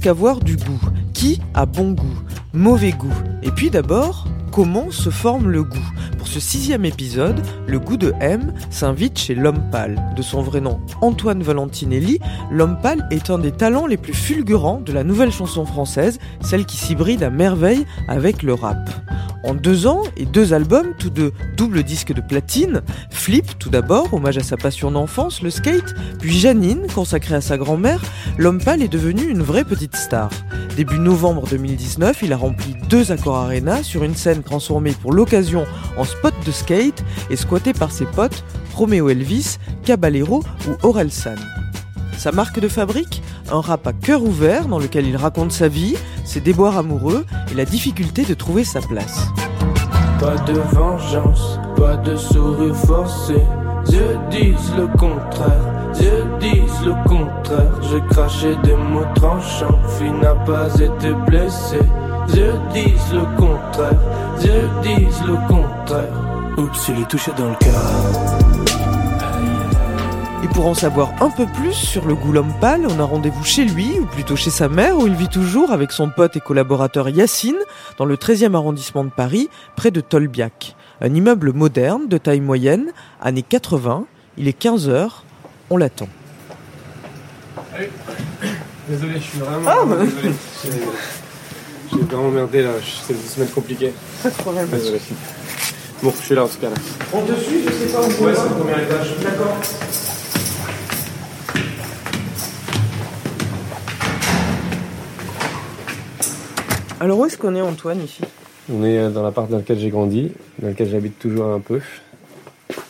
Qu'avoir du goût Qui a bon goût? Mauvais goût Et puis d'abord, comment se forme le goût? Pour ce sixième épisode, le goût de M s'invite chez l'homme pâle. De son vrai nom Antoine Valentinelli, l'homme pâle est un des talents les plus fulgurants de la nouvelle chanson française, celle qui s'hybride à merveille avec le rap. En deux ans et deux albums, tous deux double disques de platine, Flip tout d'abord, hommage à sa passion d'enfance, le skate, puis Janine, consacrée à sa grand-mère, l'homme pâle est devenu une vraie petite star. Début novembre 2019, il a rempli deux accords Arena sur une scène transformée pour l'occasion en spot de skate et squattée par ses potes Romeo Elvis, Caballero ou Orelsan. Sa marque de fabrique Un rap à cœur ouvert dans lequel il raconte sa vie, ses déboires amoureux et la difficulté de trouver sa place. Pas de vengeance, pas de sourire forcé. Dieu disent le contraire, Dieu disent le contraire. J'ai craché des mots tranchants, fille n'a pas été blessée. Dieu disent le contraire, Dieu disent le contraire. Oups, il est touché dans le cœur. Et pour en savoir un peu plus sur le l'homme pâle, on a rendez-vous chez lui, ou plutôt chez sa mère, où il vit toujours avec son pote et collaborateur Yacine, dans le 13e arrondissement de Paris, près de Tolbiac. Un immeuble moderne, de taille moyenne, années 80. Il est 15h, on l'attend. Désolé, je suis vraiment, Ah, bah. désolé. J'ai vraiment merdé là, c'est une semaine compliquée. Pas de problème. Désolé. Bon, je suis là en tout cas là. En dessus, je sais pas où Ouais, c'est le premier étage. D'accord. Alors où est-ce qu'on est Antoine ici? On est euh, dans l'appart dans lequel j'ai grandi, dans lequel j'habite toujours un peu.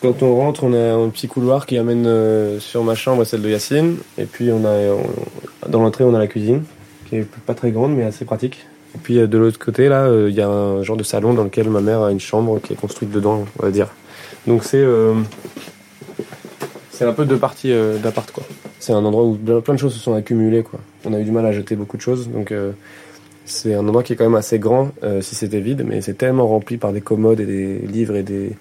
Quand on rentre, on a un petit couloir qui amène euh, sur ma chambre celle de Yacine. Et puis on a, dans l'entrée, on a la cuisine, qui est pas très grande mais assez pratique. Et puis euh, de l'autre côté, là, il y a un genre de salon dans lequel ma mère a une chambre qui est construite dedans, on va dire. Donc c'est un peu deux parties d'appart, quoi. C'est un endroit où plein de choses se sont accumulées, quoi. On a eu du mal à jeter beaucoup de choses, donc c'est un endroit qui est quand même assez grand euh, si c'était vide, mais c'est tellement rempli par des commodes et des livres et des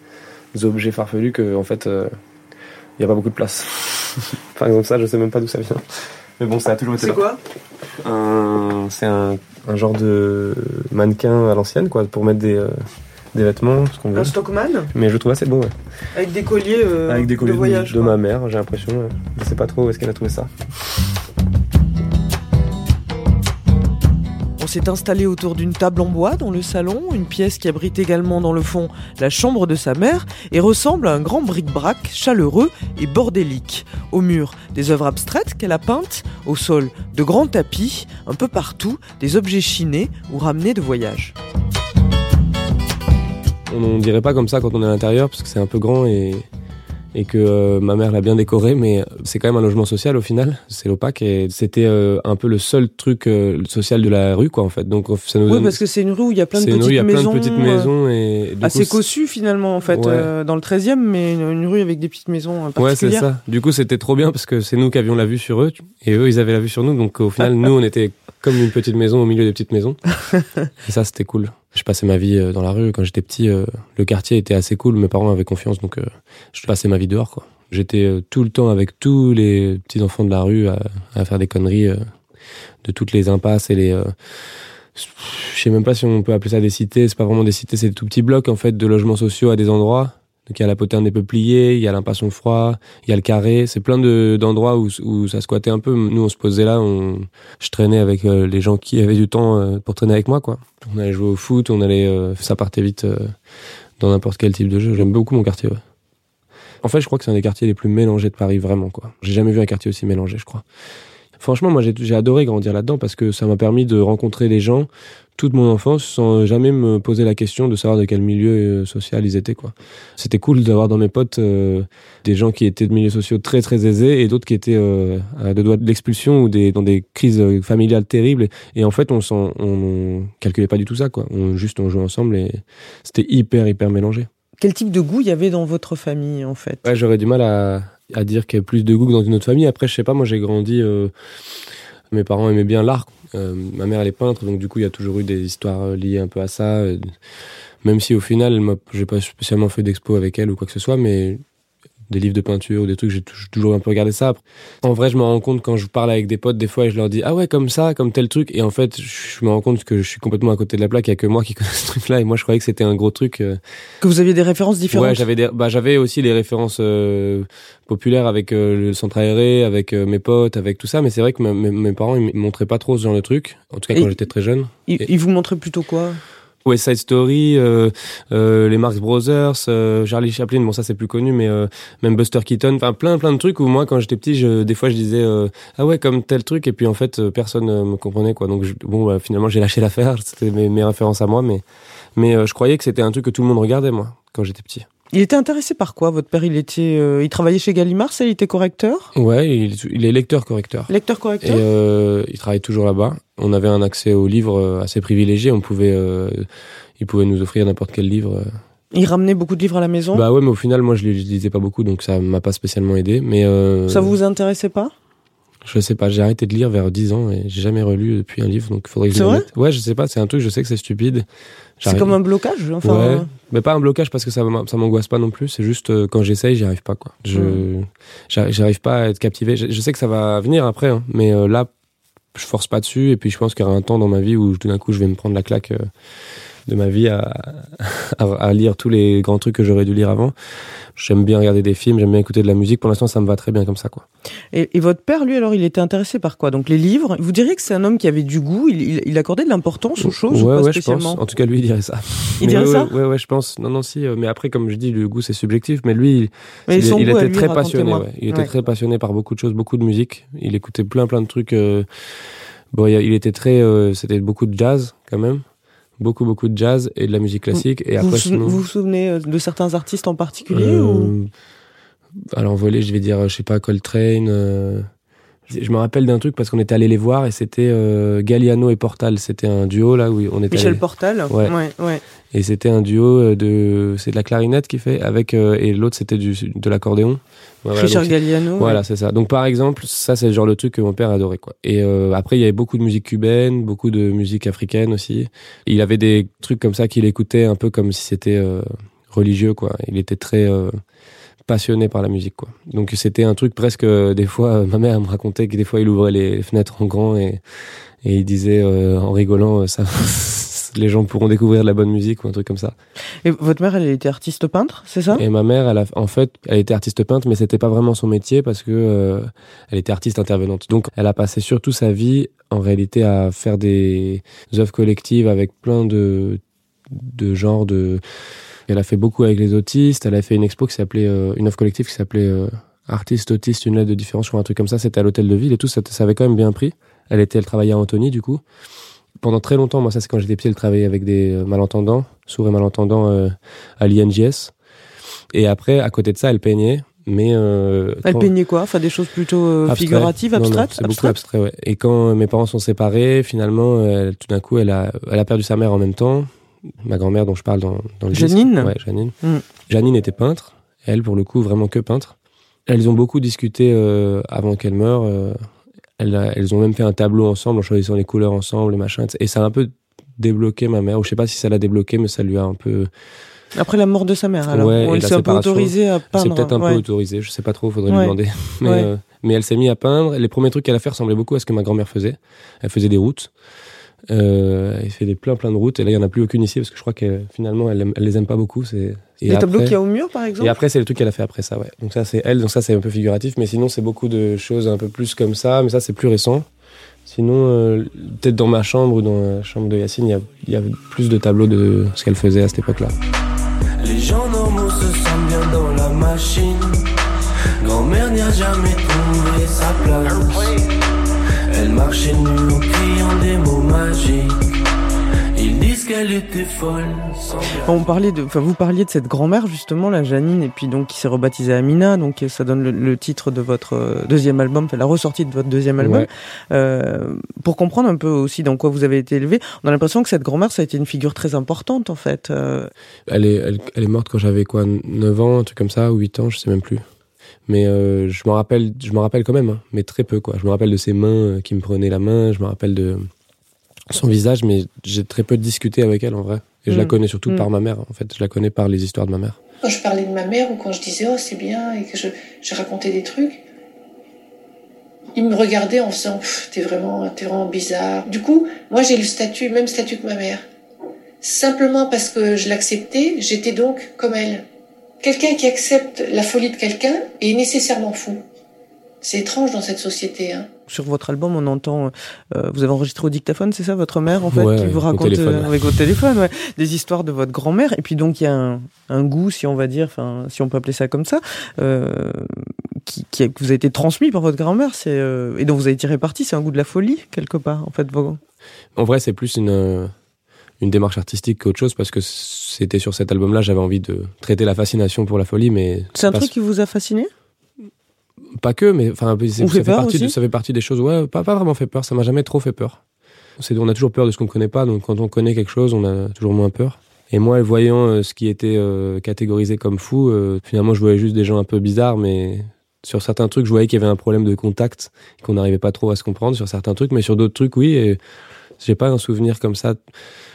objets farfelus que en fait il n'y a pas beaucoup de place. Par exemple ça, je sais même pas d'où ça vient. Mais bon, ça a toujours été C'est quoi? C'est un, un genre de mannequin à l'ancienne, quoi, pour mettre des, euh, des vêtements, ce qu'on veut. Un Stockman? Mais je le trouve assez beau, ouais. Avec des colliers, euh, Avec des colliers de de, voyage. de quoi. ma mère, j'ai l'impression. ouais. Je sais pas trop où est-ce qu'elle a trouvé ça. S'est installé autour d'une table en bois dans le salon, une pièce qui abrite également dans le fond la chambre de sa mère et ressemble à un grand bric-brac chaleureux et bordélique. Au mur, des œuvres abstraites qu'elle a peintes, au sol, de grands tapis, un peu partout, des objets chinés ou ramenés de voyage. On ne dirait pas comme ça quand on est à l'intérieur parce que c'est un peu grand et, et que euh, ma mère l'a bien décoré, mais c'est quand même un logement social au final. C'est l'OPAC et c'était euh, un peu le seul truc euh, social de la rue, quoi, en fait. Donc ça nous Oui, donne- parce que c'est une rue où il y a plein de petites rue, il y a plein maisons. de petites maisons et du Assez cossu finalement en fait, Ouais. dans le 13e, mais une, une rue avec des petites maisons euh, Ouais, c'est particulières. ça. Du coup, c'était trop bien parce que c'est nous qui avions la vue sur eux et eux, ils avaient la vue sur nous. Donc au final, nous, on était comme une petite maison au milieu des petites maisons. et ça, c'était cool. Je passais ma vie euh, dans la rue. Quand j'étais petit, euh, le quartier était assez cool. Mes parents avaient confiance, donc euh, je passais ma vie dehors, quoi. J'étais tout le temps avec tous les petits enfants de la rue à, à faire des conneries de toutes les impasses et les. je sais même pas si on peut appeler ça des cités. C'est pas vraiment des cités, c'est des tout petits blocs en fait de logements sociaux à des endroits. Donc il y a la poterne des peupliers, il y a l'impassion froid, il y a le carré. C'est plein de d'endroits où, où ça squattait un peu. Nous on se posait là, on, je traînais avec euh, les gens qui avaient du temps euh, pour traîner avec moi quoi. On allait jouer au foot, on allait, euh, ça partait vite euh, dans n'importe quel type de jeu. J'aime beaucoup mon quartier. Ouais. En fait, je crois que c'est un des quartiers les plus mélangés de Paris vraiment quoi. J'ai jamais vu un quartier aussi mélangé, je crois. Franchement, moi, j'ai adoré grandir là-dedans parce que ça m'a permis de rencontrer des gens toute mon enfance sans jamais me poser la question de savoir de quel milieu euh, social ils étaient, quoi. C'était cool d'avoir dans mes potes euh, des gens qui étaient de milieux sociaux très très aisés et d'autres qui étaient euh, à deux doigts de l'expulsion ou des, dans des crises familiales terribles. Et en fait, on s'en, on calculait pas du tout ça, quoi. On juste on jouait ensemble et c'était hyper hyper mélangé. Quel type de goût il y avait dans votre famille en fait? Ouais, j'aurais du mal à, à dire qu'il y a plus de goût dans une autre famille. Après, je sais pas, moi j'ai grandi. euh, mes parents aimaient bien l'art. Euh, ma mère, elle est peintre, donc du coup, il y a toujours eu des histoires euh, liées un peu à ça. euh, Même si au final, j'ai pas spécialement fait d'expo avec elle ou quoi que ce soit, mais des livres de peinture ou des trucs, j'ai tou- toujours un peu regardé ça. En vrai, je me rends compte quand je parle avec des potes, des fois, et je leur dis ah ouais comme ça, comme tel truc, et en fait, je me rends compte que je suis complètement à côté de la plaque. Il y a que moi qui connais ce truc-là, et moi, je croyais que c'était un gros truc. euh, Que vous aviez des références différentes Ouais, j'avais des, bah, j'avais aussi les références euh, populaires avec euh, le centre aéré, avec euh, mes potes, avec tout ça. Mais c'est vrai que mes, parents ils me montraient pas trop ce genre de truc. En tout cas, quand j'étais très jeune. ils, et- ils vous montraient plutôt quoi? West Side Story, euh, euh, les Marx Brothers, euh, Charlie Chaplin. Bon, ça c'est plus connu, mais même Buster Keaton. Enfin, plein, plein de trucs où moi, quand j'étais petit, je, des fois, je disais ah ouais, comme tel truc, et puis en fait, personne me comprenait quoi. Donc je- bon, bah, finalement, j'ai lâché l'affaire. C'était mes, mes références à moi, mais mais je croyais que c'était un truc que tout le monde regardait moi quand j'étais petit. Il était intéressé par quoi Votre père, il était, euh, il travaillait chez Gallimard, ça, il était correcteur? Ouais, il, il est lecteur-correcteur. Lecteur Et correcteur euh, il travaille toujours là-bas. On avait un accès aux livres euh, assez privilégié. On pouvait, euh, il pouvait nous offrir n'importe quel livre. euh. Il ramenait beaucoup de livres à la maison? Bah ouais, mais au final, moi, je, je lisais pas beaucoup, donc ça m'a pas spécialement aidé. Mais euh, Ça vous intéressait pas? je sais pas. J'ai arrêté de lire vers 10 ans et j'ai jamais relu depuis un livre, donc faudrait que je C'est le. Ouais, je sais pas. C'est un truc. Je sais que c'est stupide. C'est comme un blocage enfin, Ouais, mais pas un blocage parce que ça ça m'angoisse pas non plus. C'est juste euh, quand j'essaye, j'y arrive pas quoi. Je j'arrive pas à être captivé. Je, je sais que ça va venir après, hein, mais euh, là, je force pas dessus. Et puis je pense qu'il y aura un temps dans ma vie où tout d'un coup, je vais me prendre la claque euh, de ma vie à, à, à lire tous les grands trucs que j'aurais dû lire avant. J'aime bien regarder des films, j'aime bien écouter de la musique. Pour l'instant, ça me va très bien comme ça quoi. Et, et votre père, lui, alors, il était intéressé par quoi? Donc les livres? Vous diriez que c'est un homme qui avait du goût. Il, il, il accordait de l'importance aux choses ou pas ouais, je spécialement? pense. En tout cas, lui, il dirait ça. Il Mais dirait ouais, ça? ouais, ouais, je pense. Non, non, si. euh, mais après, comme je dis, le goût, c'est subjectif. Mais lui, il- Mais était lui, très passionné. Il était très passionné par beaucoup de choses, beaucoup de musique. Il écoutait plein, plein de trucs. euh, Bon, il était très. euh, C'était beaucoup de jazz quand même, beaucoup, beaucoup de jazz et de la musique classique. Et vous, après, vous sou- sinon, vous vous souvenez euh, de certains artistes en particulier euh, ou... alors en volée, je vais dire, je sais pas, Coltrane. Je me rappelle d'un truc parce qu'on était allé les voir et c'était euh, Galliano et Portal. C'était un duo là où on était Michel allé- Portal Ouais. ouais, ouais. Et c'était un duo euh, de. C'est de la clarinette qui fait avec. euh, et l'autre, c'était du de l'accordéon. Voilà, Richard donc Galliano. Voilà, ouais. c'est ça. Donc par exemple, ça c'est le genre de truc que mon père adorait quoi. Et euh, après il y avait beaucoup de musique cubaine, beaucoup de musique africaine aussi. Il avait des trucs comme ça qu'il écoutait un peu comme si c'était euh, religieux quoi. Il était très euh, passionné par la musique quoi. Donc c'était un truc presque euh, des fois euh, ma mère me racontait que des fois il ouvrait les fenêtres en grand et et il disait euh, en rigolant euh, ça les gens pourront découvrir de la bonne musique ou un truc comme ça. Et votre mère, elle était artiste peintre, c'est ça? Et ma mère, elle a, en fait, elle était artiste peintre, mais c'était pas vraiment son métier parce que euh, elle était artiste intervenante. Donc, elle a passé surtout sa vie, en réalité, à faire des œuvres collectives avec plein de de genres de. Elle a fait beaucoup avec les autistes. Elle a fait une expo qui s'appelait euh, une œuvre collective qui s'appelait euh, Artiste autiste, une lettre de différence, crois un truc comme ça. C'était à l'hôtel de ville et tout. Ça, ça avait quand même bien pris. Elle était, elle travaillait à Antony du coup. Pendant très longtemps, moi ça c'est quand j'étais petit, elle travaillait avec des euh, malentendants, sourds et malentendants euh, à l'INJS. Et après, à côté de ça, elle peignait, mais euh, Elle quand- peignait quoi? Enfin, des choses plutôt euh, abstrait. figuratives, abstraites? C'est beaucoup abstraites? abstrait, ouais. Et quand euh, mes parents sont séparés, finalement, euh, tout d'un coup, elle a, elle a perdu sa mère en même temps. Ma grand-mère dont je parle dans, dans le disque. Janine? Ouais, Janine. Mm. Janine était peintre. Elle, pour le coup, vraiment que peintre. Elles ont beaucoup discuté euh, avant qu'elle meure. euh, elles, ont même fait un tableau ensemble en choisissant les couleurs ensemble, les machins. Et ça a un peu débloqué ma mère. Ou je sais pas si ça l'a débloqué, mais ça lui a un peu. Après la mort de sa mère, alors. Ouais, elle s'est un peu autorisée à C'est peindre. peut-être un ouais. peu autorisé, je sais pas trop, faudrait Ouais. lui demander. Mais, euh, mais elle s'est mise à peindre. Les premiers trucs qu'elle a fait ressemblaient beaucoup à ce que ma grand-mère faisait. Elle faisait des routes. Euh, elle fait des plein plein de routes. Et là, il y en a plus aucune ici parce que je crois que finalement, elle, aime- elle les aime pas beaucoup. C'est Les tableaux qu'il y a au mur, par exemple Et après, c'est le truc qu'elle a fait après ça, ouais. Donc ça, c'est elle. Donc ça, c'est un peu figuratif. Mais sinon, c'est beaucoup de choses un peu plus comme ça. Mais ça, c'est plus récent. Sinon, euh, peut-être dans ma chambre ou dans la chambre de Yacine, il y a, il y a plus de tableaux de ce qu'elle faisait à cette époque-là. Les gens normaux se sentent bien dans la machine. Grand-mère n'y a jamais trouvé sa place. Marchait nue en criant des mots magiques. Ils disent qu'elle était folle. sans On parlait de, enfin, vous parliez de cette grand-mère justement, la Janine, et puis donc qui s'est rebaptisée Amina, donc ça donne le, le titre de votre euh, deuxième album, enfin, la ressortie de votre deuxième album. Ouais. Euh, pour comprendre un peu aussi dans quoi vous avez été élevé, on a l'impression que cette grand-mère, ça a été une figure très importante en fait. Euh, Elle est, elle, elle est morte quand j'avais quoi, 9 ans, un truc comme ça, ou 8 ans, je sais même plus. Mais euh, je me rappelle, je me rappelle quand même, hein, mais très peu quoi. Je me rappelle de ses mains euh, qui me prenaient la main, je me rappelle de son visage, mais j'ai très peu discuté avec elle en vrai. Et je la Mm. connais surtout Mm. par ma mère, en fait. Je la connais par les histoires de ma mère. Quand je parlais de ma mère ou quand je disais oh c'est bien et que je, je racontais des trucs, il me regardait en faisant t'es vraiment, t'es vraiment bizarre. Du coup, moi j'ai le statut, même statut que ma mère. Simplement parce que je l'acceptais, j'étais donc comme elle. Quelqu'un qui accepte la folie de quelqu'un est nécessairement fou. C'est étrange dans cette société. Hein. sur votre album, on entend, euh, vous avez enregistré au dictaphone, c'est ça, votre mère en fait, Ouais, qui vous raconte euh, avec votre téléphone, ouais, des histoires de votre grand-mère. Et puis donc il y a un, un goût, si on va dire, enfin, si on peut appeler ça comme ça, euh, qui, qui, a- qui vous a été transmis par votre grand-mère, euh, et dont vous avez tiré parti, c'est un goût de la folie quelque part, en fait. Vos... En vrai, c'est plus une, euh, une démarche artistique qu'autre chose, parce que c'était sur cet album-là, j'avais envie de traiter la fascination pour la folie, mais C'est un truc qui vous a fasciné? Pas que, mais enfin, ça fait partie de, ça fait partie des choses. Ouais, pas, pas vraiment fait peur. Ça m'a jamais trop fait peur. C'est, on a toujours peur de ce qu'on connaît pas, donc quand on connaît quelque chose, on a toujours moins peur. Et moi, voyant euh, ce qui était euh, catégorisé comme fou, euh, finalement, je voyais juste des gens un peu bizarres, mais sur certains trucs, je voyais qu'il y avait un problème de contact, qu'on n'arrivait pas trop à se comprendre sur certains trucs, mais sur d'autres trucs, oui. Et j'ai pas un souvenir comme ça.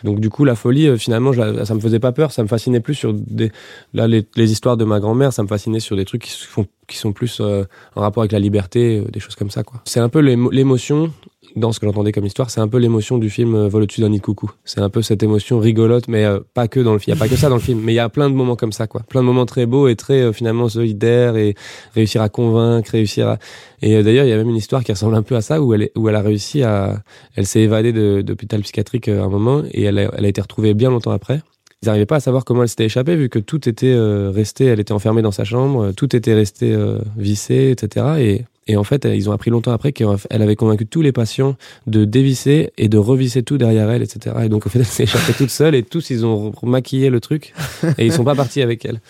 Donc du coup, la folie, euh, finalement, je ça me faisait pas peur, ça me fascinait plus sur des, là, les, les histoires de ma grand-mère, ça me fascinait sur des trucs qui se font, qui sont plus euh, en rapport avec la liberté, euh, des choses comme ça, quoi. C'est un peu l'émo- l'émotion dans ce que j'entendais comme histoire, c'est un peu l'émotion du film euh, Vol au-dessus d'un nid de coucou. C'est un peu cette émotion rigolote, mais euh, pas que dans le film. Il y a pas que ça dans le film, mais il y a plein de moments comme ça, quoi. Plein de moments très beaux et très euh, finalement solidaires et réussir à convaincre, réussir à. Et euh, d'ailleurs, il y a même une histoire qui ressemble un peu à ça où elle, est, où elle a réussi à. Elle s'est évadée de- d'hôpital psychiatrique euh, à un moment et elle a, elle a été retrouvée bien longtemps après. Ils n'arrivaient pas à savoir comment elle s'était échappée vu que tout était euh, resté, elle était enfermée dans sa chambre, tout était resté euh, vissé, etc. Et, et en fait, ils ont appris longtemps après qu'elle avait convaincu tous les patients de dévisser et de revisser tout derrière elle, etc. Et donc, en fait, elle s'est échappée toute seule et tous, ils ont maquillé le truc et ils sont pas partis avec elle.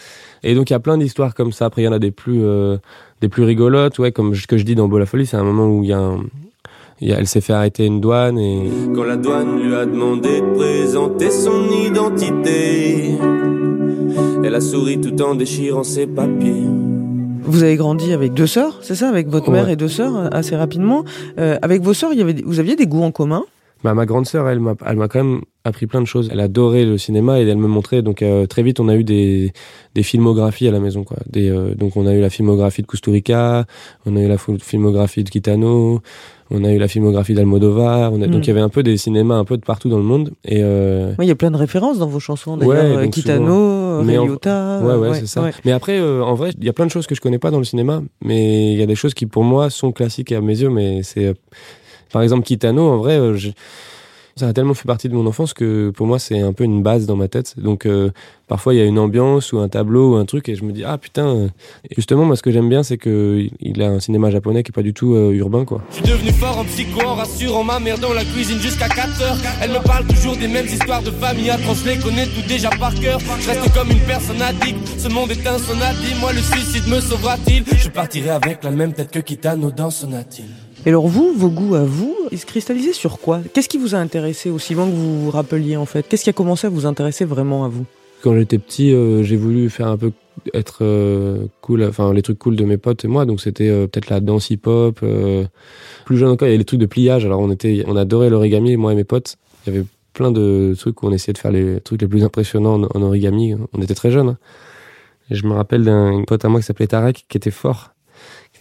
Et donc, il y a plein d'histoires comme ça. Après, il y en a des plus, euh, des plus rigolotes, ouais, comme ce que je dis dans Beau folie, c'est un moment où il y a un, elle s'est fait arrêter une douane et Quand la douane lui a demandé de présenter son identité, elle a souri tout en déchirant ses papiers. Vous avez grandi avec deux sœurs, c'est ça, avec votre mère et deux sœurs euh, assez rapidement. Euh, avec vos sœurs, il y avait, vous aviez des goûts en commun? Bah, ma grande sœur, elle m'a, elle m'a quand même appris plein de choses. Elle adorait le cinéma et elle me montrait. Donc euh, très vite, on a eu des, des filmographies à la maison, quoi. Des, euh, donc on a eu la filmographie de Kusturica, on a eu la filmographie de Kitano, on a eu la filmographie d'Almodovar. On a, Mm. Donc il y avait un peu des cinémas un peu de partout dans le monde. Et euh, Oui, il y a plein de références dans vos chansons, Ouais, d'ailleurs. donc Kitano, souvent. En- Ouais, euh, ouais, c'est ça. ouais. Mais après, euh, en vrai, il y a plein de choses que je connais pas dans le cinéma, mais il y a des choses qui, pour moi, sont classiques à mes yeux. Mais c'est, euh, par exemple, Kitano, en vrai, euh, je- ça a tellement fait partie de mon enfance que pour moi, c'est un peu une base dans ma tête. Donc, euh, parfois, il y a une ambiance ou un tableau ou un truc, et je me dis, ah putain. euh. Et justement, moi, ce que j'aime bien, c'est que il a un cinéma japonais qui est pas du tout euh, urbain, quoi. Je suis devenu fort en psycho, en rassurant ma mère dans la cuisine jusqu'à 4 heures. Elle me parle toujours des mêmes histoires de famille, atroces, je les connais tout déjà par cœur. Je reste comme une personne addict, ce monde est un sonatine. Moi, le suicide me sauvera-t-il? Je partirai avec la même tête que Kitano dans Sonatine. Et alors vous, vos goûts à vous, ils se cristallisaient sur quoi? Qu'est-ce qui vous a intéressé aussi loin que vous vous rappeliez en fait? Qu'est-ce qui a commencé à vous intéresser vraiment à vous? Quand j'étais petit, euh, j'ai voulu faire un peu être euh, cool, enfin les trucs cool de mes potes et moi. Donc c'était euh, peut-être la danse hip-hop. plus jeune encore, il y avait les trucs de pliage. Alors on était, on adorait l'origami, moi et mes potes. Il y avait plein de trucs où on essayait de faire les trucs les plus impressionnants en, origami. On était très jeunes. je me rappelle d'un pote à moi qui s'appelait Tarek, qui était fort,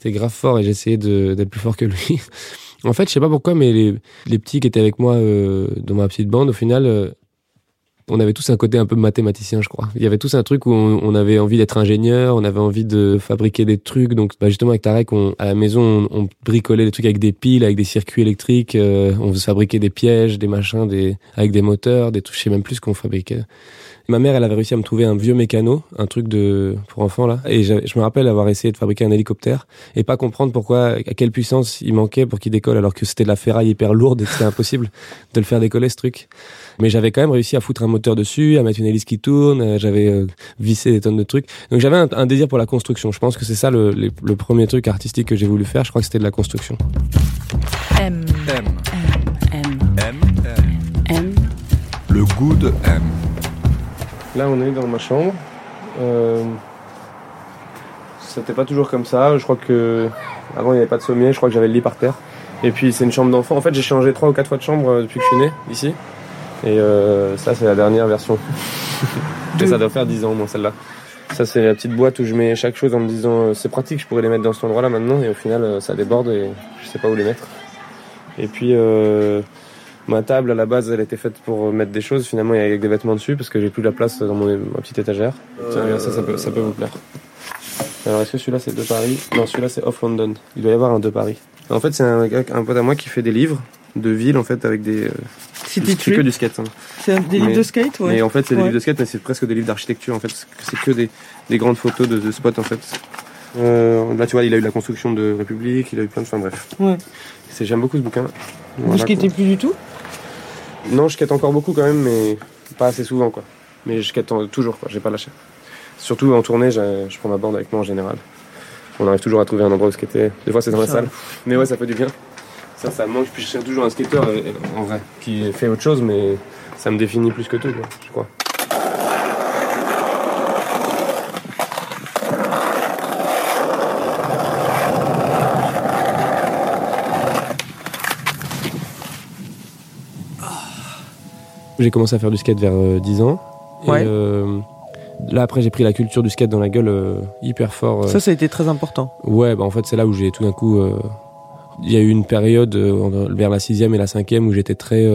était grave fort, et j'essayais d'être plus fort que lui. en fait, je sais pas pourquoi, mais les, les petits qui étaient avec moi euh, dans ma petite bande, au final, euh, on avait tous un côté un peu mathématicien, je crois. Il y avait tous un truc où on, on avait envie d'être ingénieur, on avait envie de fabriquer des trucs. Donc, bah, justement, avec Tarek, on, à la maison, on, bricolait des trucs avec des piles, avec des circuits électriques. euh, on fabriquait des pièges, des machins, des, avec des moteurs, des trucs. Je sais même plus ce qu'on fabriquait. Ma mère, elle avait réussi à me trouver un vieux mécano, un truc de pour enfants là, et je me rappelle avoir essayé de fabriquer un hélicoptère et pas comprendre pourquoi, à quelle puissance il manquait pour qu'il décolle, alors que c'était de la ferraille hyper lourde et que c'était impossible de le faire décoller ce truc. Mais j'avais quand même réussi à foutre un moteur dessus, à mettre une hélice qui tourne, euh, j'avais euh, vissé des tonnes de trucs. Donc j'avais un, désir pour la construction. Je pense que c'est ça le, le, premier truc artistique que j'ai voulu faire. Je crois que c'était de la construction. M. M. M. M. M. Le goût de M. Là, on est dans ma chambre. Euh, c'était pas toujours comme ça. Je crois que avant il n'y avait pas de sommier. Je crois que j'avais le lit par terre. Et puis c'est une chambre d'enfant. En fait, j'ai changé trois ou quatre fois de chambre euh, depuis que je suis né ici. Et euh, ça, c'est la dernière version. Et ça doit faire 10 ans, moi, celle-là. Ça, c'est la petite boîte où je mets chaque chose en me disant euh, c'est pratique, je pourrais les mettre dans cet endroit-là maintenant. Et au final, euh, ça déborde et je sais pas où les mettre. Et puis, euh, Ma table, à la base, elle était faite pour mettre des choses. Finalement, il y a des vêtements dessus parce que j'ai plus de la place dans mon, ma petite étagère. Tiens, regarde, ça, ça peut, ça peut vous plaire. Alors, est-ce que celui-là, c'est de Paris? Non, celui-là, c'est Off London. Il doit y avoir un de Paris. En fait, c'est un, un pote à moi qui fait des livres de ville, en fait, avec des. Euh, c'est que du skate. Hein. C'est des livres de skate, ouais. Mais en fait, c'est des livres de skate, mais c'est presque des livres d'architecture, en fait. C'est que des, des grandes photos de, de spots, en fait. Euh, là, tu vois, il a eu la construction de République, il a eu plein de. Enfin, bref. Ouais. J'aime beaucoup ce bouquin. Vous skatez plus du tout? Non, je quête encore beaucoup quand même, mais pas assez souvent, quoi. Mais je quête toujours, quoi. J'ai pas lâché. Surtout en tournée, je prends ma bande avec moi en général. On arrive toujours à trouver un endroit où skater. Des fois, c'est dans la salle. Mais ouais, ça fait du bien. Ça, ça me manque. Puis je cherche toujours un skater, euh, en vrai, qui fait autre chose, mais ça me définit plus que tout, quoi, je crois. J'ai commencé à faire du skate vers 10 euh, ans. Ouais. Euh, là, après, j'ai pris la culture du skate dans la gueule euh, hyper fort. Ça, ça a été très important. Ouais, bah en fait, c'est là où j'ai tout d'un coup. Il y a eu une période vers la sixième et la cinquième où j'étais très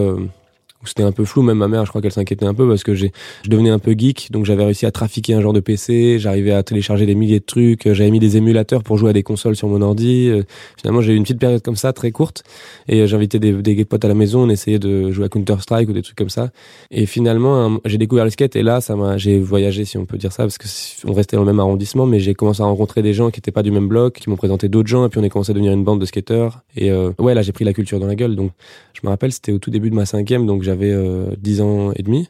c'était un peu flou. Même ma mère, je crois qu'elle s'inquiétait un peu parce que j'ai, je devenais un peu geek, donc j'avais réussi à trafiquer un genre de PC, j'arrivais à télécharger des milliers de trucs, j'avais mis des émulateurs pour jouer à des consoles sur mon ordi. Euh, finalement, j'ai eu une petite période comme ça, très courte, et euh, j'invitais des, des potes à la maison, on essayait de jouer à Counter Strike ou des trucs comme ça. Et finalement, j'ai découvert le skate et là, ça m'a, j'ai voyagé, si on peut dire ça, parce que on restait dans le même arrondissement, mais j'ai commencé à rencontrer des gens qui étaient pas du même bloc, qui m'ont présenté d'autres gens, et puis on est commencé à devenir une bande de skateurs. Et euh, ouais, là, j'ai pris la culture dans la gueule. Donc, je me rappelle, c'était au tout début de ma cinquième, donc j'avais 10 ans et demi.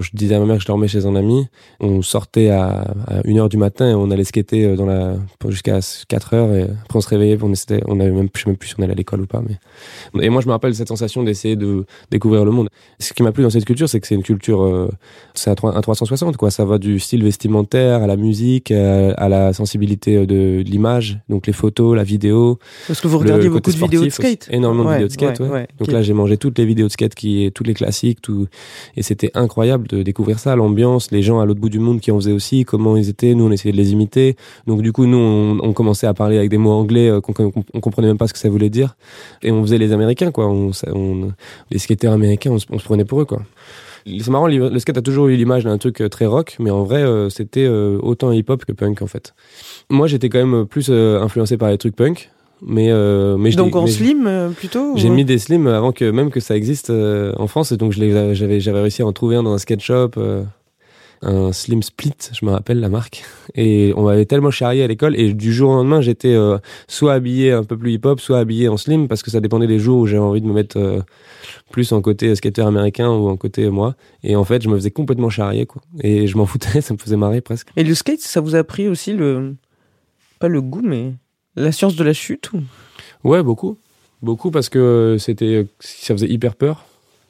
Je disais à ma mère que je dormais chez un ami. On sortait à, 1h du matin et on allait skater euh, dans la, jusqu'à 4h et après on se réveillait. On, on avait même, je sais même plus si on allait à l'école ou pas. Mais... Et moi je me rappelle cette sensation d'essayer de découvrir le monde. Ce qui m'a plu dans cette culture, c'est que c'est une culture, euh, c'est un 360 quoi. Ça va du style vestimentaire à la musique, à, la sensibilité euh, de, l'image, donc les photos, la vidéo. Parce que vous regardiez beaucoup de vidéos de skate. Énormément de vidéos de skate, ouais. Donc là j'ai mangé toutes les vidéos de skate, qui, toutes les classiques, tout, et c'était incroyable de découvrir ça, l'ambiance, les gens à l'autre bout du monde qui en faisaient aussi, comment ils étaient. Nous, on essayait de les imiter. Donc du coup, nous, on, commençait à parler avec des mots anglais euh, qu'on on comprenait même pas ce que ça voulait dire. Et on faisait les Américains, quoi. On, les skateurs américains, on se, prenait pour eux, quoi. C'est marrant, le skate a toujours eu l'image d'un truc euh, très rock, mais en vrai, euh, c'était autant hip-hop que punk, en fait. Moi, j'étais quand même plus influencé par les trucs punk mais euh, mais donc en slim euh, plutôt j'ai mis des slims avant que même que ça existe euh, en France et donc je j'avais j'avais réussi à en trouver un dans un skate shop un slim split je me rappelle la marque. Et on m'avait tellement charrié à l'école et du jour au lendemain j'étais soit habillé un peu plus hip hop soit habillé en slim parce que ça dépendait des jours où j'avais envie de me mettre plus en côté skater américain ou en côté moi. Et en fait je me faisais complètement charrier quoi. Et je m'en foutais ça me faisait marrer presque. Et le skate ça vous a pris aussi le pas le goût mais la science de la chute ou... Ouais, beaucoup. Beaucoup parce que c'était, ça faisait hyper peur.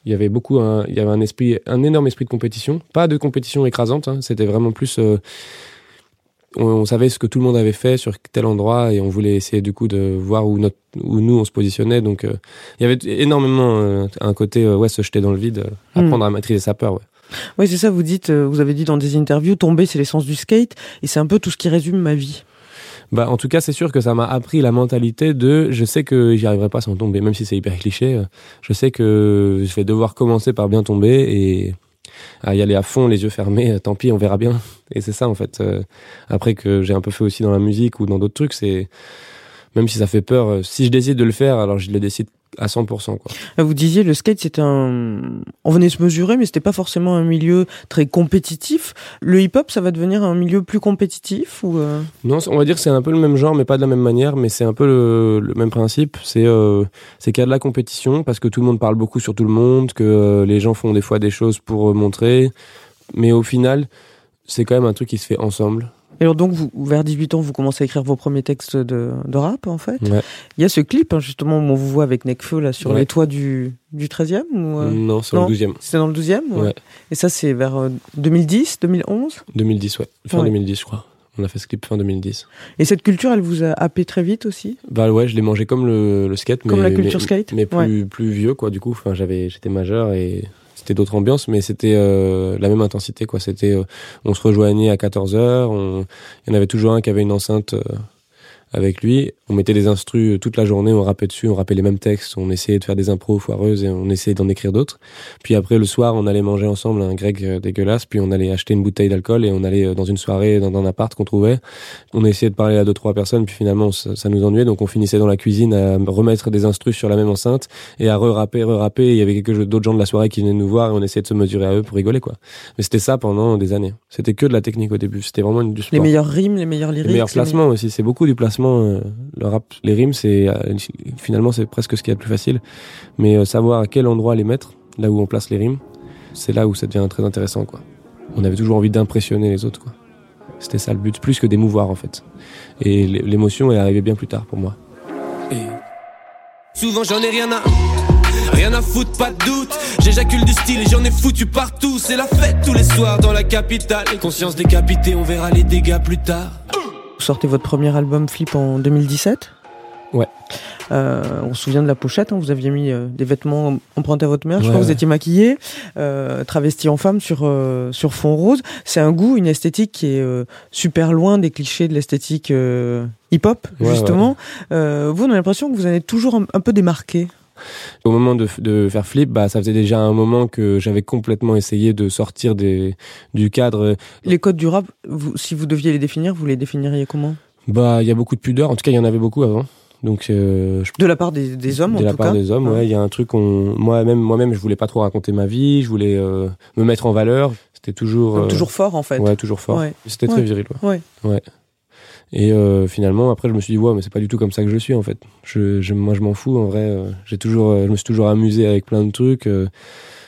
Il y avait beaucoup, un, il y avait un esprit, un énorme esprit de compétition. Pas de compétition écrasante. Hein. C'était vraiment plus. Euh, on, savait ce que tout le monde avait fait sur tel endroit et on voulait essayer du coup de voir où, notre, où nous on se positionnait. Donc euh, il y avait énormément euh, un côté ouais se jeter dans le vide, hmm. apprendre à maîtriser sa peur. Ouais. Oui, c'est ça. Vous dites, vous avez dit dans des interviews, tomber c'est l'essence du skate et c'est un peu tout ce qui résume ma vie. Bah, en tout cas, c'est sûr que ça m'a appris la mentalité de je sais que j'y arriverai pas sans tomber, même si c'est hyper cliché. Euh, je sais que je vais devoir commencer par bien tomber et à y aller à fond, les yeux fermés, euh, tant pis, on verra bien. Et c'est ça, en fait. Euh, après que j'ai un peu fait aussi dans la musique ou dans d'autres trucs, c'est même si ça fait peur, si je décide de le faire, alors je le décide à 100%. Quoi. Vous disiez le skate c'était un on venait se mesurer mais c'était pas forcément un milieu très compétitif. Le hip-hop ça va devenir un milieu plus compétitif ou euh? Non, on va dire que c'est un peu le même genre mais pas de la même manière mais c'est un peu le, le même principe, c'est euh, c'est qu'il y a de la compétition parce que tout le monde parle beaucoup sur tout le monde, que euh, les gens font des fois des choses pour euh, montrer mais au final, c'est quand même un truc qui se fait ensemble. Et alors donc, vous, vers 18 ans, vous commencez à écrire vos premiers textes de, de rap, en fait. Ouais. Il y a ce clip, hein, justement, où on vous voit avec Necfeu, là, sur Ouais. les toits du, du 13e ou, euh, Non, c'est non. le 12e. C'était dans le 12e ouais. Ouais. Et ça, c'est vers euh, 2010, 2011 2010, ouais. Fin Ouais. 2010, je crois. On a fait ce clip fin 2010. Et cette culture, elle vous a happé très vite aussi? Bah ouais, je l'ai mangé comme le, le skate. Comme mais, la culture mais- skate Mais plus, plus vieux, quoi, du coup. Enfin, j'avais, j'étais majeur et c'était d'autres ambiances, mais c'était euh, la même intensité, quoi. C'était, euh, on se rejoignait à 14 heures. Il y en avait toujours un qui avait une enceinte euh, avec lui. On mettait des instrus toute la journée, on rappait dessus, on rappait les mêmes textes, on essayait de faire des impros foireuses et on essayait d'en écrire d'autres. Puis après, le soir, on allait manger ensemble un grec euh, dégueulasse, puis on allait acheter une bouteille d'alcool et on allait euh, dans une soirée dans un appart qu'on trouvait. On essayait de parler à deux, trois personnes, puis finalement, ça, ça nous ennuyait, donc on finissait dans la cuisine à remettre des instrus sur la même enceinte et à re-rapper, re-rapper. Il y avait quelques d'autres gens de la soirée qui venaient nous voir et on essayait de se mesurer à eux pour rigoler, quoi. Mais c'était ça pendant des années. C'était que de la technique au début. C'était vraiment du sport. Les meilleures rimes, les meilleurs lyrics Les meilleurs les placements aussi, c'est beaucoup du placement. Euh, le rap, les rimes, c'est euh, finalement c'est presque ce qui est le plus facile. Mais euh, savoir à quel endroit les mettre, là où on place les rimes, c'est là où ça devient très intéressant, quoi. On avait toujours envie d'impressionner les autres, quoi. C'était ça le but, plus que d'émouvoir en fait. Et l'émotion est arrivée bien plus tard pour moi. Souvent j'en ai rien à Rien à foutre, pas de doute. J'éjacule du style et j'en ai foutu partout. C'est la fête tous les soirs dans la capitale. Conscience décapitée, on verra les dégâts plus tard. Vous sortez votre premier album Flip en 2017 Ouais. Euh, on se souvient de la pochette, hein, vous aviez mis euh, des vêtements empruntés à votre mère, je crois que vous étiez maquillé, euh, travesti en femme sur, euh, sur fond rose. C'est un goût, une esthétique qui est euh, super loin des clichés de l'esthétique euh, hip-hop, Ouais, justement. Euh, vous, on a l'impression que vous en êtes toujours un, un peu démarqué. Au moment de, de faire flip, bah, ça faisait déjà un moment que j'avais complètement essayé de sortir des, du cadre. Les codes du rap, vous, si vous deviez les définir, vous les définiriez comment? Bah, il y a beaucoup de pudeur. En tout cas, il y en avait beaucoup avant. Donc, euh, je De la part des, des hommes, de en la tout part cas des hommes, ouais. Il y a un truc, on, moi-même, moi-même, je voulais pas trop raconter ma vie. Je voulais euh, me mettre en valeur. C'était toujours, Donc, euh, Toujours fort, en fait. ouais, toujours fort. Ouais. C'était Ouais. très viril. Ouais. Ouais. Et euh, finalement, après, je me suis dit, ouais, mais c'est pas du tout comme ça que je suis en fait. Je, je- moi, je m'en fous en vrai. euh, J'ai toujours, euh, je me suis toujours amusé avec plein de trucs. euh,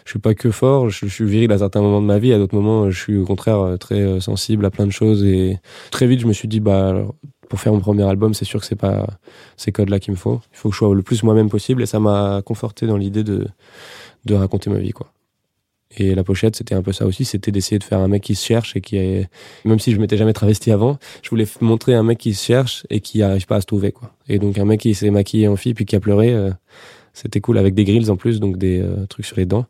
je suis pas que fort. Je, suis viril à certains moments de ma vie. À d'autres moments, je suis au contraire très sensible à plein de choses. Et très vite, je me suis dit, bah, pour faire mon premier album, c'est sûr que c'est pas ces codes-là qu'il me faut. Il faut que je sois le plus moi-même possible. Et ça m'a conforté dans l'idée de de raconter ma vie, quoi. Et la pochette, c'était un peu ça aussi, c'était d'essayer de faire un mec qui se cherche et qui est, même si je m'étais jamais travesti avant, je voulais montrer un mec qui se cherche et qui arrive pas à se trouver, quoi. Et donc un mec qui s'est maquillé en fille puis qui a pleuré, euh, c'était cool avec des grilles en plus, donc des euh, trucs sur les dents.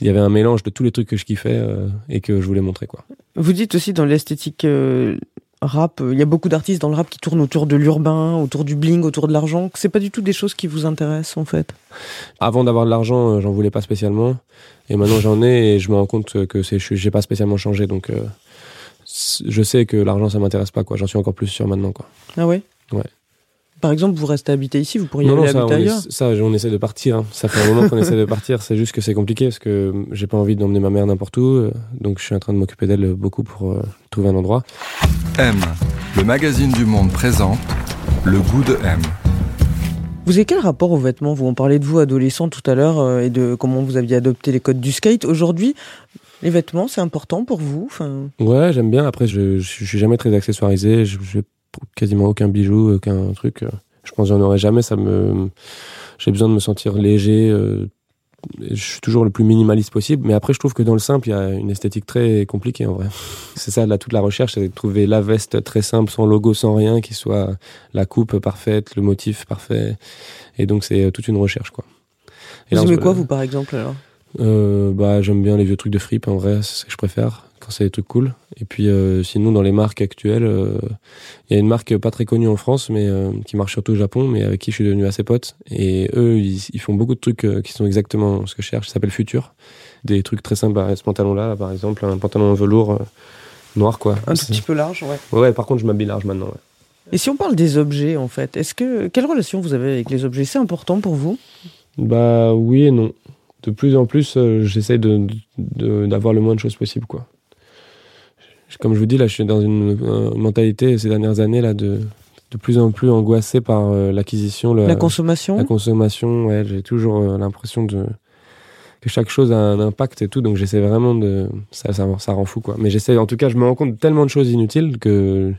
Il y avait un mélange de tous les trucs que je kiffais euh, et que je voulais montrer, quoi. Vous dites aussi dans l'esthétique rap, euh, il y a beaucoup d'artistes dans le rap qui tournent autour de l'urbain, autour du bling, autour de l'argent. C'est pas du tout des choses qui vous intéressent en fait. Avant d'avoir de l'argent, euh, j'en voulais pas spécialement, et maintenant j'en ai et je me rends compte que c'est, je- j'ai pas spécialement changé, donc euh, je sais que l'argent ça m'intéresse pas, quoi. J'en suis encore plus sûr maintenant, quoi. Ah ouais? Ouais. Par exemple, vous restez habité ici, vous pourriez Non, non, aller ça, on, habiter ailleurs. est- ça, on essaie de partir. hein. Ça fait un moment qu'on essaie de partir. C'est juste que c'est compliqué parce que j'ai pas envie d'emmener ma mère n'importe où. euh, Donc je suis en train de m'occuper d'elle beaucoup pour euh, trouver un endroit. M, le magazine du monde présente le goût de M. Vous avez quel rapport aux vêtements? Vous en parlez de vous adolescent tout à l'heure euh, et de comment vous aviez adopté les codes du skate. Aujourd'hui, les vêtements, c'est important pour vous? Enfin, Ouais, j'aime bien. Après, je, je suis jamais très accessoirisé. Je quasiment aucun bijou, aucun truc. euh, Je pense que j'en aurai jamais. Ça me, j'ai besoin de me sentir léger. euh, Je suis toujours le plus minimaliste possible, mais après je trouve que dans le simple il y a une esthétique très compliquée en vrai. C'est ça là toute la recherche, c'est de trouver la veste très simple, sans logo, sans rien, qui soit la coupe parfaite, le motif parfait, et donc c'est euh, toute une recherche quoi. Et Vous là, aimez quoi, vous, par exemple alors? Euh, Bah j'aime bien les vieux trucs de fripe en vrai, c'est ce que je préfère quand c'est des trucs cool. Et puis euh, sinon dans les marques actuelles, euh, il y a une marque pas très connue en France, mais euh, qui marche surtout au Japon, mais avec qui je suis devenu assez pote. Et eux, ils, ils font beaucoup de trucs euh, qui sont exactement ce que je cherche. Ça s'appelle Future. Des trucs très simples. Bah, ce pantalon-là, là, par exemple, un pantalon en velours euh, noir, quoi. Un tout petit peu large, ouais. Ouais, ouais, par contre, je m'habille large maintenant. ouais. Et si on parle des objets, en fait, est-ce que quelle relation vous avez avec les objets? C'est important pour vous? Bah oui et non. De plus en plus, euh, j'essaie de, de- d'avoir le moins de choses possible, quoi. Comme je vous dis, là, je suis dans une, euh, mentalité ces dernières années là de de plus en plus angoissé par euh, l'acquisition, le- La consommation la consommation. Ouais, j'ai toujours euh, l'impression de que chaque chose a un impact et tout, donc j'essaie vraiment de ça, ça, ça rend fou quoi. Mais j'essaie, en tout cas, je me rends compte de tellement de choses inutiles que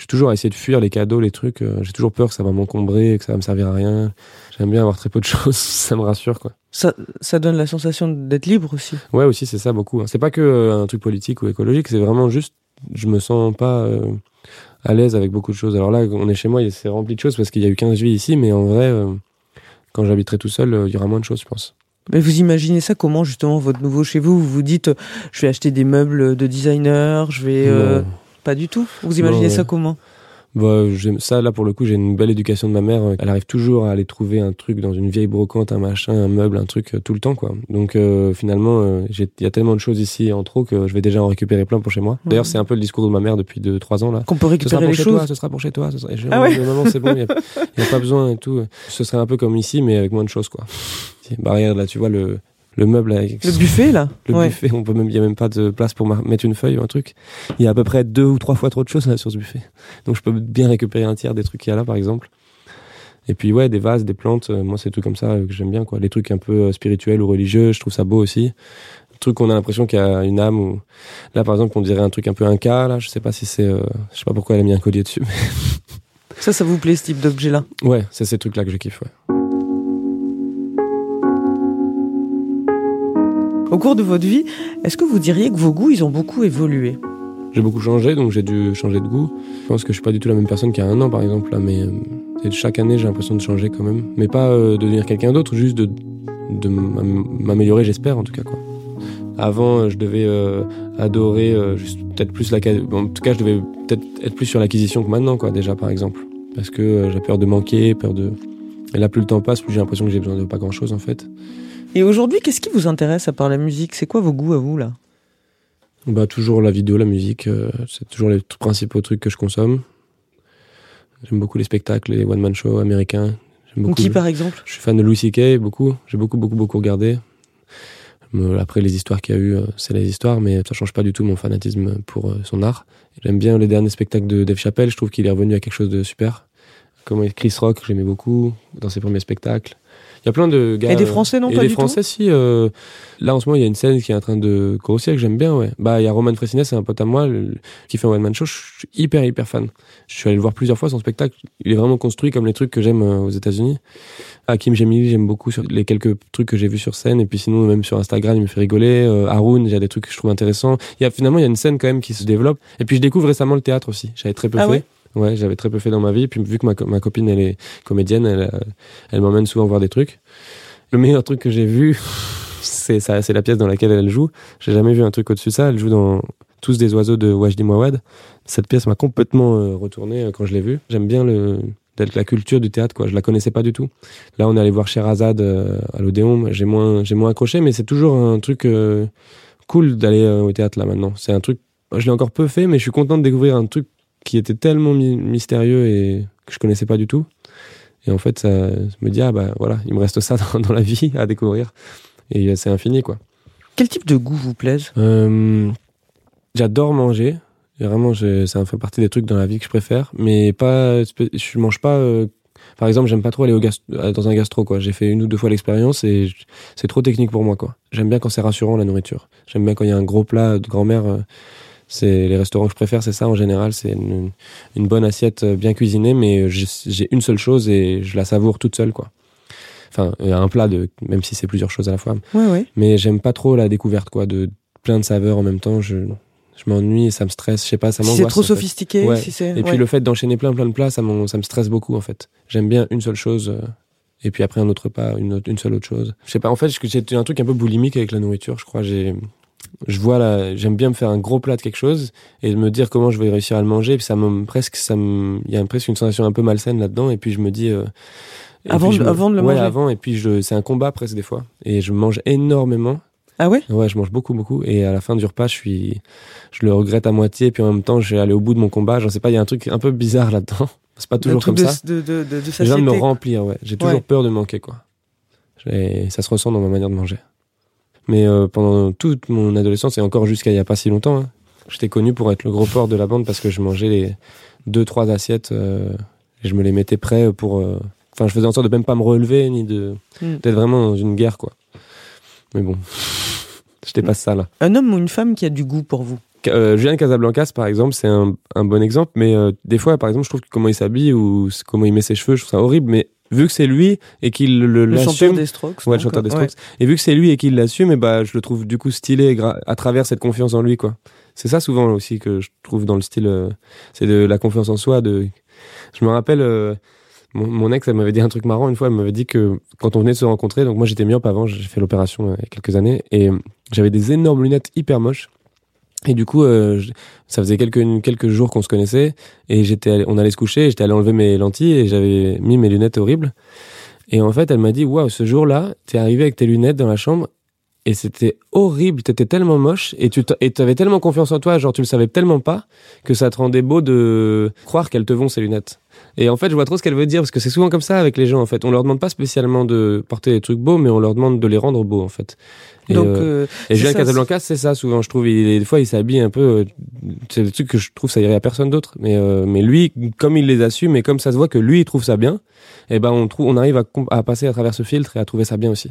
je suis toujours à essayer de fuir les cadeaux, les trucs. euh, J'ai toujours peur que ça va m'encombrer, que ça va me servir à rien. J'aime bien avoir très peu de choses, ça me rassure quoi. ça, ça donne la sensation d'être libre aussi. Ouais, aussi, c'est ça beaucoup. hein. C'est pas que euh, un truc politique ou écologique, c'est vraiment juste, je me sens pas euh, à l'aise avec beaucoup de choses. Alors là, on est chez moi, c'est rempli de choses parce qu'il y a eu 15 vies ici, mais en vrai, euh, quand j'habiterai tout seul, il y aura moins de choses, je pense. Mais vous imaginez ça comment justement votre nouveau chez vous? Vous vous dites, je vais acheter des meubles de designer, je vais euh. Pas du tout. Vous imaginez Non, ça comment? Bah, ça, là, pour le coup, j'ai une belle éducation de ma mère. Elle arrive toujours à aller trouver un truc dans une vieille brocante, un machin, un meuble, un truc, euh, tout le temps, quoi. Donc, euh, finalement, euh, il y a tellement de choses ici en trop que je vais déjà en récupérer plein pour chez moi. D'ailleurs, c'est un peu le discours de ma mère depuis 2-3 ans, là. Qu'on peut Ce sera récupérer pour les chez choses toi, ce sera pour chez toi. Ce sera... Ah ouais maman, c'est bon, il n'y a, pas besoin et tout. Ce serait un peu comme ici, mais avec moins de choses, quoi. Regarde, là, tu vois, le, le meuble avec Le buffet là le Ouais. buffet, on peut même, il y a même pas de place pour mettre une feuille ou un truc. Il y a à peu près deux ou trois fois trop de choses là sur ce buffet. Donc je peux bien récupérer un tiers des trucs qu'il y a là, par exemple. Et puis ouais, des vases, des plantes, euh, moi c'est tout comme ça euh, que j'aime bien quoi. Les trucs un peu euh, spirituels ou religieux, je trouve ça beau aussi. Truc on a l'impression qu'il y a une âme ou là par exemple on dirait un truc un peu inca là, je sais pas si c'est, euh, je sais pas pourquoi elle a mis un collier dessus. Ça, ça vous plaît ce type d'objet là Mais ouais, c'est ces trucs là que je kiffe. Ouais. Au cours de votre vie, est-ce que vous diriez que vos goûts, ils ont beaucoup évolué? J'ai beaucoup changé, donc j'ai dû changer de goût. Je pense que je suis pas du tout la même personne qu'il y a un an, par exemple, là, mais euh, chaque année, j'ai l'impression de changer quand même. Mais pas euh, de devenir quelqu'un d'autre, juste de, de m'am- m'améliorer, j'espère, en tout cas, quoi. Avant, euh, je devais adorer peut-être plus la... en tout cas, je devais peut-être être plus sur l'acquisition que maintenant, quoi, déjà, par exemple. Parce que j'ai peur de manquer, peur de... Et là, plus le temps passe, plus j'ai l'impression que j'ai besoin de pas grand-chose, en fait. Et aujourd'hui, qu'est-ce qui vous intéresse à part la musique? C'est quoi vos goûts à vous là? Bah, toujours la vidéo, la musique, euh, c'est toujours les principaux trucs que je consomme. J'aime beaucoup les spectacles, les one-man shows américains. Beaucoup. Qui par exemple? Je suis fan de Louis C.K. beaucoup. J'ai beaucoup, beaucoup, beaucoup regardé. Après, les histoires qu'il y a eu, euh, c'est les histoires, mais ça change pas du tout mon fanatisme pour euh, son art. J'aime bien les derniers spectacles de Dave Chappelle. Je trouve qu'il est revenu à quelque chose de super. Comme Chris Rock, j'aimais beaucoup dans ses premiers spectacles. Il y a plein de gars. Et des Français, non et pas du Français, si. euh, là, en ce moment, il y a une scène qui est en train de grossir que j'aime bien, ouais. Bah, il y a Roman Fressinet, c'est un pote à moi, le- qui fait un one-man show. Je suis hyper, hyper fan. Je suis allé le voir plusieurs fois, son spectacle. Il est vraiment construit comme les trucs que j'aime euh, aux États-Unis. Hakim Jemili, j'aime beaucoup sur les quelques trucs que j'ai vus sur scène. Et puis sinon, même sur Instagram, il me fait rigoler. Euh, Haroun, il y a des trucs que je trouve intéressants. Il y a, finalement, il y a une scène quand même qui se développe. Et puis, je découvre récemment le théâtre aussi. J'avais très peu Ah fait. ouais? Ouais, j'avais très peu fait dans ma vie. Puis vu que ma, ma copine, elle est comédienne, elle, euh, elle m'emmène souvent voir des trucs. Le meilleur truc que j'ai vu, c'est ça, c'est la pièce dans laquelle elle joue. J'ai jamais vu un truc au-dessus de ça. Elle joue dans Tous des oiseaux de Wajdi Mouawad. Cette pièce m'a complètement euh, retourné euh, quand je l'ai vue. J'aime bien le la culture du théâtre quoi. Je la connaissais pas du tout. Là, on est allé voir Sherazade à l'Odéon. J'ai moins j'ai moins accroché, mais c'est toujours un truc cool d'aller au théâtre là maintenant. C'est un truc. Je l'ai encore peu fait, mais je suis content de découvrir un truc qui était tellement mi- mystérieux et que je connaissais pas du tout. Et en fait, ça je me dit ah bah voilà, il me reste ça dans, dans la vie à découvrir. Et c'est infini quoi. Quel type de goût vous plaise? Euh, J'adore manger. Et vraiment, ça fait partie des trucs dans la vie que je préfère. Mais pas, je mange pas. euh, par exemple, j'aime pas trop aller au euh, dans un gastro. quoi. J'ai fait une ou deux fois l'expérience et c'est trop technique pour moi. quoi. J'aime bien quand c'est rassurant la nourriture. J'aime bien quand il y a un gros plat de grand-mère. euh, c'est les restaurants que je préfère, c'est ça en général. C'est une, une bonne assiette euh, bien cuisinée, mais j'ai une seule chose et je la savoure toute seule. quoi. Enfin, un plat de, même si c'est plusieurs choses à la fois Ouais, ouais. mais j'aime pas trop la découverte quoi de plein de saveurs en même temps je je m'ennuie et ça me stresse je sais pas ça Si m'angoisse c'est trop sophistiqué, Ouais. si c'est. et puis le fait d'enchaîner plein plein de plats ça, me stresse beaucoup en fait j'aime bien une seule chose euh, et puis après un autre pas une, autre- une seule autre chose je sais pas en fait j'ai un truc un peu boulimique avec la nourriture je crois j'ai je vois la j'aime bien me faire un gros plat de quelque chose et me dire comment je vais réussir à le manger et puis ça me presque ça me il y a presque une sensation un peu malsaine là-dedans et puis je me dis euh, et Avant je avant de le ouais, manger. avant et puis je c'est un combat presque des fois et je mange énormément Ah ouais? Ouais, je mange beaucoup, beaucoup. Et à la fin du repas, je suis, je le regrette à moitié. Puis en même temps, je vais aller au bout de mon combat. Je sais pas, il y a un truc un peu bizarre là-dedans. C'est pas toujours comme de, ça. de, de, de, de me remplir, ouais. J'ai toujours Ouais. peur de manquer, quoi. Et ça se ressent dans ma manière de manger. Mais euh, pendant toute mon adolescence et encore jusqu'à il y a pas si longtemps, hein, j'étais connu pour être le gros porc de la bande parce que je mangeais les deux, trois assiettes euh, et je me les mettais prêts pour. euh, Enfin, je faisais en sorte de même pas me relever ni de Mm. d'être vraiment dans une guerre, quoi. Mais bon, j'étais pas ça là. Un homme ou une femme qui a du goût pour vous? Euh, Julien Casablancas, par exemple, c'est un, un bon exemple, mais euh, des fois, par exemple, je trouve que comment il s'habille ou comment il met ses cheveux, je trouve ça horrible, mais vu que c'est lui et qu'il le, Le chanteur l'assume, des Strokes. ouais, le chanteur des ouais. Strokes, et vu que c'est lui et qu'il l'assume, et bah, je le trouve du coup stylé à travers cette confiance en lui, quoi. C'est ça souvent aussi que je trouve dans le style, euh, c'est de la confiance en soi. De, je me rappelle, euh, mon, mon ex, elle m'avait dit un truc marrant une fois. Elle m'avait dit que quand on venait de se rencontrer, donc moi j'étais myope avant, j'ai fait l'opération euh, il y a quelques années, et j'avais des énormes lunettes hyper moches. Et du coup, euh, ça faisait quelques quelques jours qu'on se connaissait, et j'étais, on allait se coucher, j'étais allé enlever mes lentilles, et j'avais mis mes lunettes horribles. Et en fait, elle m'a dit, waouh, ce jour-là, t'es arrivé avec tes lunettes dans la chambre, et c'était horrible, t'étais tellement moche, et tu et t'avais tellement confiance en toi, genre tu le savais tellement pas, que ça te rendait beau de croire qu'elles te vont ces lunettes. Et en fait, je vois trop ce qu'elle veut dire, parce que c'est souvent comme ça avec les gens, en fait. On leur demande pas spécialement de porter des trucs beaux, mais on leur demande de les rendre beaux, en fait. Et, Donc, euh, euh, et Julien Casablanca, c'est ça souvent, je trouve. Il, des fois, il s'habille un peu. euh, C'est des trucs que je trouve ça irait à personne d'autre. Mais, euh, mais lui, comme il les assume et comme ça se voit que lui, il trouve ça bien, et ben on trouve, on arrive à passer à travers ce filtre et à trouver ça bien aussi.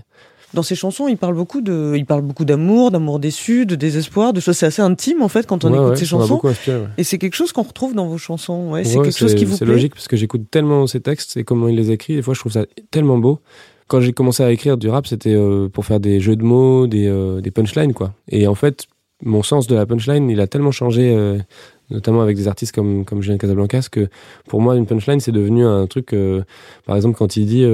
Dans ses chansons, il parle beaucoup de, il parle beaucoup d'amour, d'amour déçu, de désespoir, de choses c'est assez intime en fait quand on Ouais, écoute ouais, ses chansons. beaucoup inspiré, ouais. Et c'est quelque chose qu'on retrouve dans vos chansons. Ouais, c'est quelque chose qui vous C'est plaît. logique parce que j'écoute tellement ses textes et comment il les écrit. Des fois, je trouve ça tellement beau. Quand j'ai commencé à écrire du rap, c'était euh, pour faire des jeux de mots, des, euh, des punchlines, quoi. Et en fait, mon sens de la punchline, il a tellement changé, euh, notamment avec des artistes comme, comme Julien Casablancas, que pour moi, une punchline, c'est devenu un truc, par exemple, quand il dit,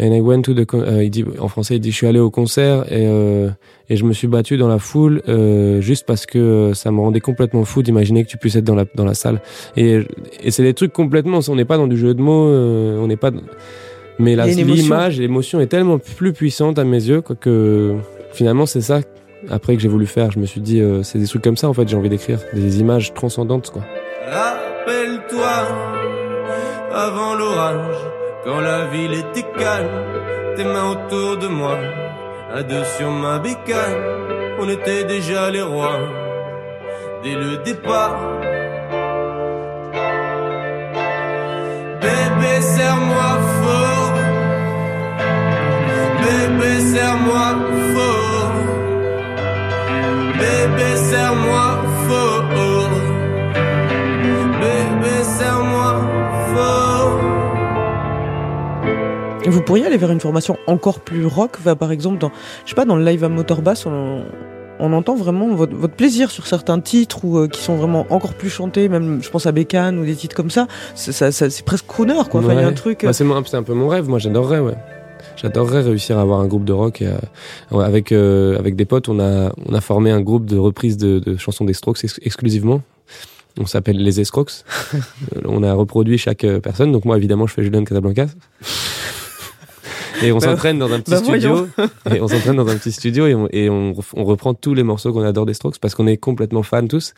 And I went to the con- euh, il dit, en français, il dit, je suis allé au concert et, euh, et je me suis battu dans la foule, euh, juste parce que euh, ça me rendait complètement fou d'imaginer que tu puisses être dans la, dans la salle. Et, et c'est des trucs complètement, on n'est pas dans du jeu de mots, euh, on n'est pas, dans- mais l'image, l'émotion est tellement plus puissante à mes yeux, quoi, que finalement, c'est ça, après que j'ai voulu faire. Je me suis dit, euh, c'est des trucs comme ça, en fait, j'ai envie d'écrire, des images transcendantes, quoi. Rappelle-toi, avant l'orage, quand la ville était calme, tes mains autour de moi, à deux sur ma bécane, on était déjà les rois, dès le départ. Bébé, serre-moi fort, bébé, serre-moi fort, bébé, serre-moi pourriez aller vers une formation encore plus rock, par exemple dans, je sais pas, dans le live à moteur basse, on, on entend vraiment votre, votre plaisir sur certains titres ou euh, qui sont vraiment encore plus chantés, même je pense à Bécane ou des titres comme ça. C'est, ça, ça- c'est presque crooner quoi. Enfin, y a un truc. euh, Bah, c'est mon- c'est un peu mon rêve. Moi, j'adorerais, ouais. J'adorerais réussir à avoir un groupe de rock. Et, euh, avec euh, avec des potes, on a on a formé un groupe de reprises de, de chansons des Strokes ex- exclusivement. On s'appelle les Escrocs. Euh, on a reproduit chaque euh, personne. Donc moi, évidemment, je fais Julien Casablancas. Et on Bah, s'entraîne dans un petit bah, studio. Et on s'entraîne dans un petit studio et, on, et on, ref- on reprend tous les morceaux qu'on adore des Strokes parce qu'on est complètement fans tous.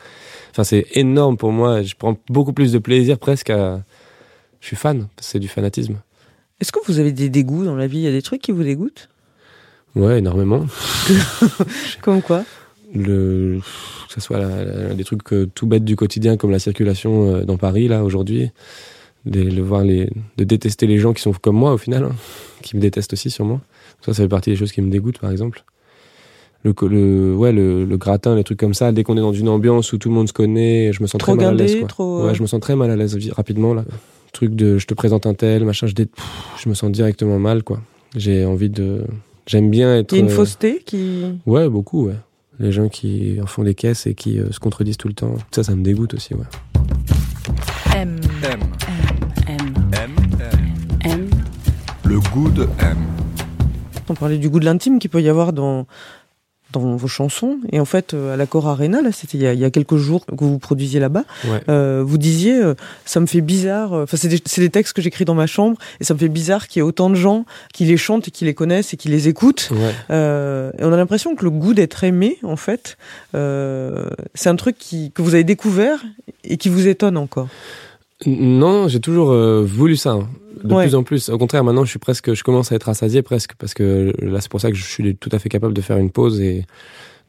Enfin, c'est énorme pour moi. Je prends beaucoup plus de plaisir presque à. Je suis fan. C'est du fanatisme. Est-ce que vous avez des dégoûts dans la vie? Il y a des trucs qui vous dégoûtent? Ouais, énormément. Comme quoi? Le, que ce soit la- la- des trucs euh, tout bêtes du quotidien comme la circulation euh, dans Paris là aujourd'hui, de, le voir les, de détester les gens qui sont comme moi au final, hein, qui me détestent aussi sûrement. Ça, ça fait partie des choses qui me dégoûtent par exemple. Le, le, ouais, le, le gratin, les trucs comme ça, dès qu'on est dans une ambiance où tout le monde se connaît, je me sens Trop très mal à l'aise. trop, euh, Ouais, je me sens très mal à l'aise rapidement là. Truc de je te présente un tel, machin, je, dé- pff, je me sens directement mal quoi. J'ai envie de. J'aime bien être. Il y a une euh, fausseté qui. Ouais, beaucoup, ouais. Les gens qui en font des caisses et qui euh, se contredisent tout le temps. Ça, ça me dégoûte aussi, ouais. M. Le goût de M. On parlait du goût de l'intime qu'il peut y avoir dans dans vos chansons. Et en fait, euh, à l'accord Arena, là, c'était il, y a- il y a quelques jours que vous produisiez là-bas, Ouais. euh, vous disiez, euh, ça me fait bizarre, enfin, c'est des, c'est des textes que j'écris dans ma chambre, et ça me fait bizarre qu'il y ait autant de gens qui les chantent et qui les connaissent et qui les écoutent. Ouais. Euh, et on a l'impression que le goût d'être aimé, en fait, euh, c'est un truc qui, que vous avez découvert et qui vous étonne encore. Non, j'ai toujours euh, voulu ça. hein. De Ouais. plus en plus. Au contraire, maintenant, je suis presque, je commence à être rassasié presque, parce que là, c'est pour ça que je suis tout à fait capable de faire une pause et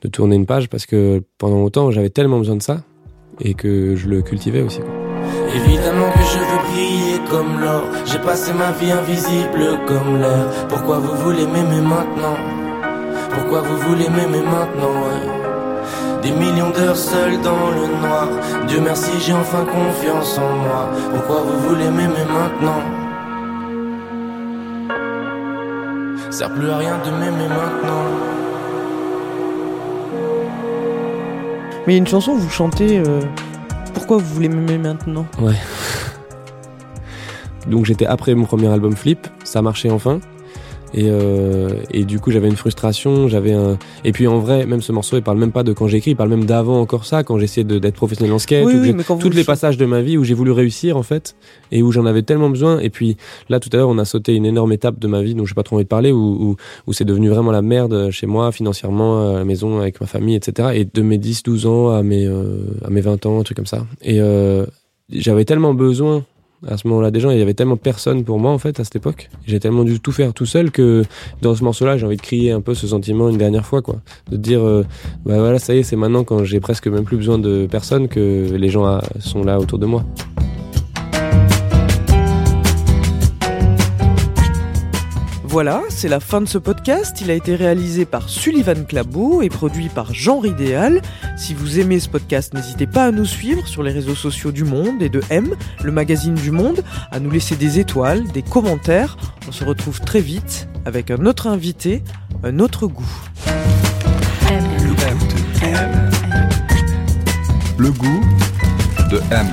de tourner une page, parce que pendant longtemps, j'avais tellement besoin de ça et que je le cultivais aussi. quoi. Évidemment que je veux briller comme l'or. J'ai passé ma vie invisible comme l'air. Pourquoi vous voulez m'aimer maintenant? Pourquoi vous voulez m'aimer maintenant ouais? Des millions d'heures seul dans le noir. Dieu merci, j'ai enfin confiance en moi. Pourquoi vous voulez m'aimer maintenant? Sert plus à rien de m'aimer maintenant. Mais il y a une chanson où vous chantez euh, Pourquoi vous voulez m'aimer maintenant? Donc j'étais après mon premier album Flip, ça marchait enfin. Et, euh, et du coup j'avais une frustration, j'avais un... Et puis en vrai, même ce morceau, il parle même pas de quand j'écris, il parle même d'avant encore ça, quand j'essayais d'être professionnel en skate, Oui, tous le les passages de ma vie où j'ai voulu réussir en fait, et où j'en avais tellement besoin. Et puis là tout à l'heure, on a sauté une énorme étape de ma vie dont j'ai pas trop envie de parler, où, où, où c'est devenu vraiment la merde chez moi, financièrement, à la maison, avec ma famille, etc. Et de mes 10-12 ans à mes, euh, à mes 20 ans, un truc comme ça. Et euh, j'avais tellement besoin à ce moment-là des gens, il y avait tellement personne pour moi en fait à cette époque. J'ai tellement dû tout faire tout seul que dans ce morceau-là, j'ai envie de crier un peu ce sentiment une dernière fois quoi, de dire euh, bah voilà, ça y est, c'est maintenant quand j'ai presque même plus besoin de personne que les gens ah, sont là autour de moi. Voilà, c'est la fin de ce podcast. Il a été réalisé par Sullivan Clabot et produit par Jean Ridéal. Si vous aimez ce podcast, n'hésitez pas à nous suivre sur les réseaux sociaux du Monde et de M, le magazine du Monde, à nous laisser des étoiles, des commentaires. On se retrouve très vite avec un autre invité, un autre goût. Le goût de M.